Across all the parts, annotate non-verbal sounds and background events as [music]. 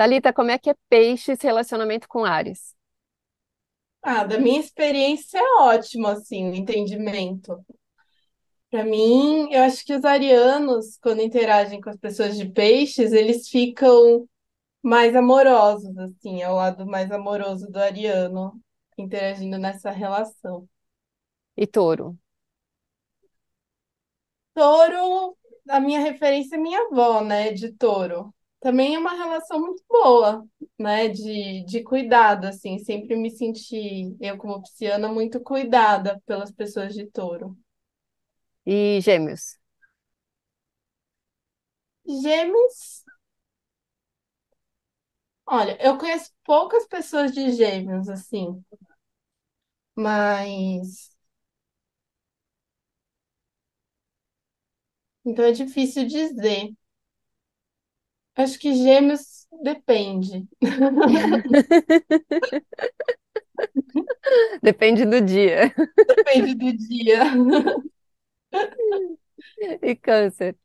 Thalita, como é que é peixes relacionamento com Áries? Ah, da minha experiência é ótimo, assim, o entendimento. Para mim, eu acho que os arianos, quando interagem com as pessoas de peixes, eles ficam mais amorosos, assim, é o lado mais amoroso do ariano, interagindo nessa relação. E touro? Touro, a minha referência é minha avó, né, de touro. Também é uma relação muito boa, né, de, de cuidado, assim, sempre me senti, eu como pisciana, muito cuidada pelas pessoas de touro. E gêmeos? Gêmeos, olha, eu conheço poucas pessoas de gêmeos, assim, mas, então é difícil dizer. Acho que gêmeos depende, [laughs] Depende do dia. depende do dia. [laughs] E câncer?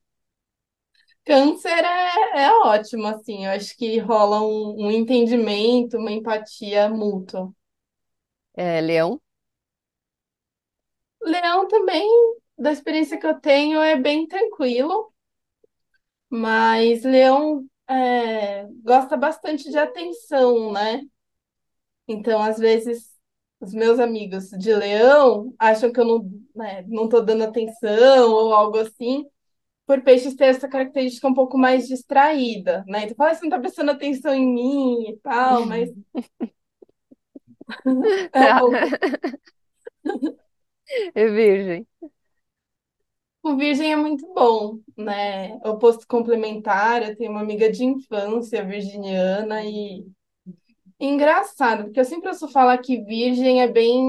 Câncer é, é ótimo, assim, eu acho que rola um, um entendimento, uma empatia mútua. É, leão? Leão também, da experiência que eu tenho, é bem tranquilo, mas Leão é, gosta bastante de atenção, né? Então, às vezes, os meus amigos de Leão acham que eu não, né, não tô dando atenção ou algo assim, por peixes ter essa característica um pouco mais distraída, né? Então, fala, "Ah, você não tá prestando atenção em mim e tal, mas [laughs] [laughs] é um pouco. E [laughs] virgem? O virgem é muito bom, né? Oposto complementar, eu tenho uma amiga de infância virginiana e engraçado, porque eu sempre ouço falar que virgem é bem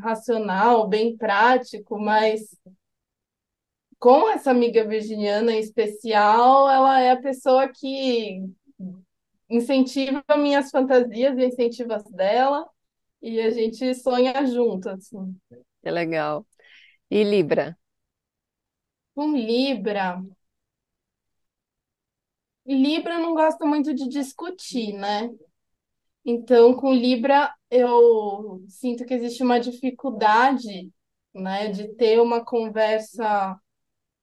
racional, bem prático, mas com essa amiga virginiana em especial, ela é a pessoa que incentiva minhas fantasias e incentiva as dela, e a gente sonha junto, assim. Que legal. E Libra? Com Libra, Libra não gosta muito de discutir, né? Então, com Libra, eu sinto que existe uma dificuldade, né, de ter uma conversa,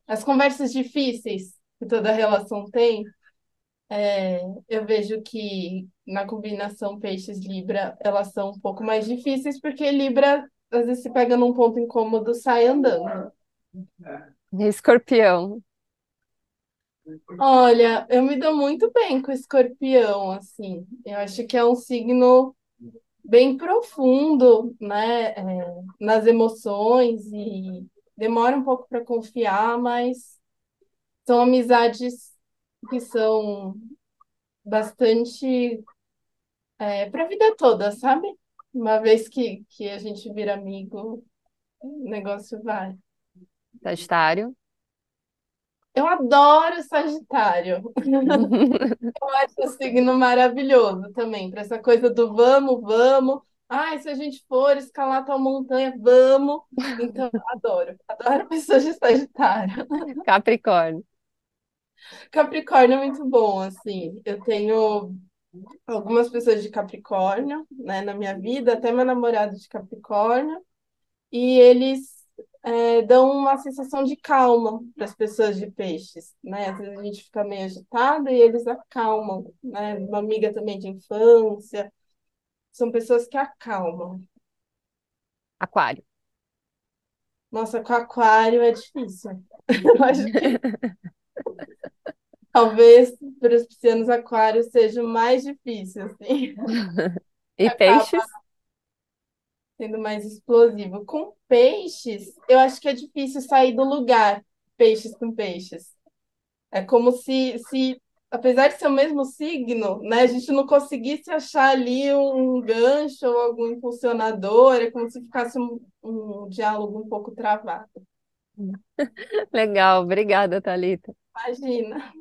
as conversas difíceis que toda relação tem. Eu vejo que na combinação Peixes-Libra, elas são um pouco mais difíceis, porque Libra, às vezes, se pega num ponto incômodo, sai andando. E Escorpião? Olha, eu me dou muito bem com Escorpião, assim. Eu acho que é um signo bem profundo, né, é, nas emoções e demora um pouco para confiar, mas são amizades que são bastante para a vida toda, sabe? Uma vez que, que a gente vira amigo, o negócio vai. Sagitário? Eu adoro Sagitário. [laughs] Eu acho o signo maravilhoso também, para essa coisa do vamos, vamos. Ai, se a gente for escalar tal montanha, vamos. Então, eu adoro. Adoro pessoas de Sagitário. Capricórnio? Capricórnio é muito bom, assim. Eu tenho algumas pessoas de Capricórnio, né, na minha vida, até meu namorado de Capricórnio, e eles é, dão uma sensação de calma para as pessoas de peixes, né? Às vezes a gente fica meio agitado e eles acalmam, né? Uma amiga também de infância, são pessoas que acalmam. Aquário? Nossa, com aquário é difícil. [laughs] Eu acho que talvez para os piscianos aquários seja o mais difícil, assim. [laughs] E Acaba peixes? Sendo mais explosivo. Com peixes, eu acho que é difícil sair do lugar, peixes com peixes. É como se, se, apesar de ser o mesmo signo, né, a gente não conseguisse achar ali um gancho ou algum impulsionador, é como se ficasse um, um diálogo um pouco travado. [laughs] Legal, obrigada, Thalita. Imagina.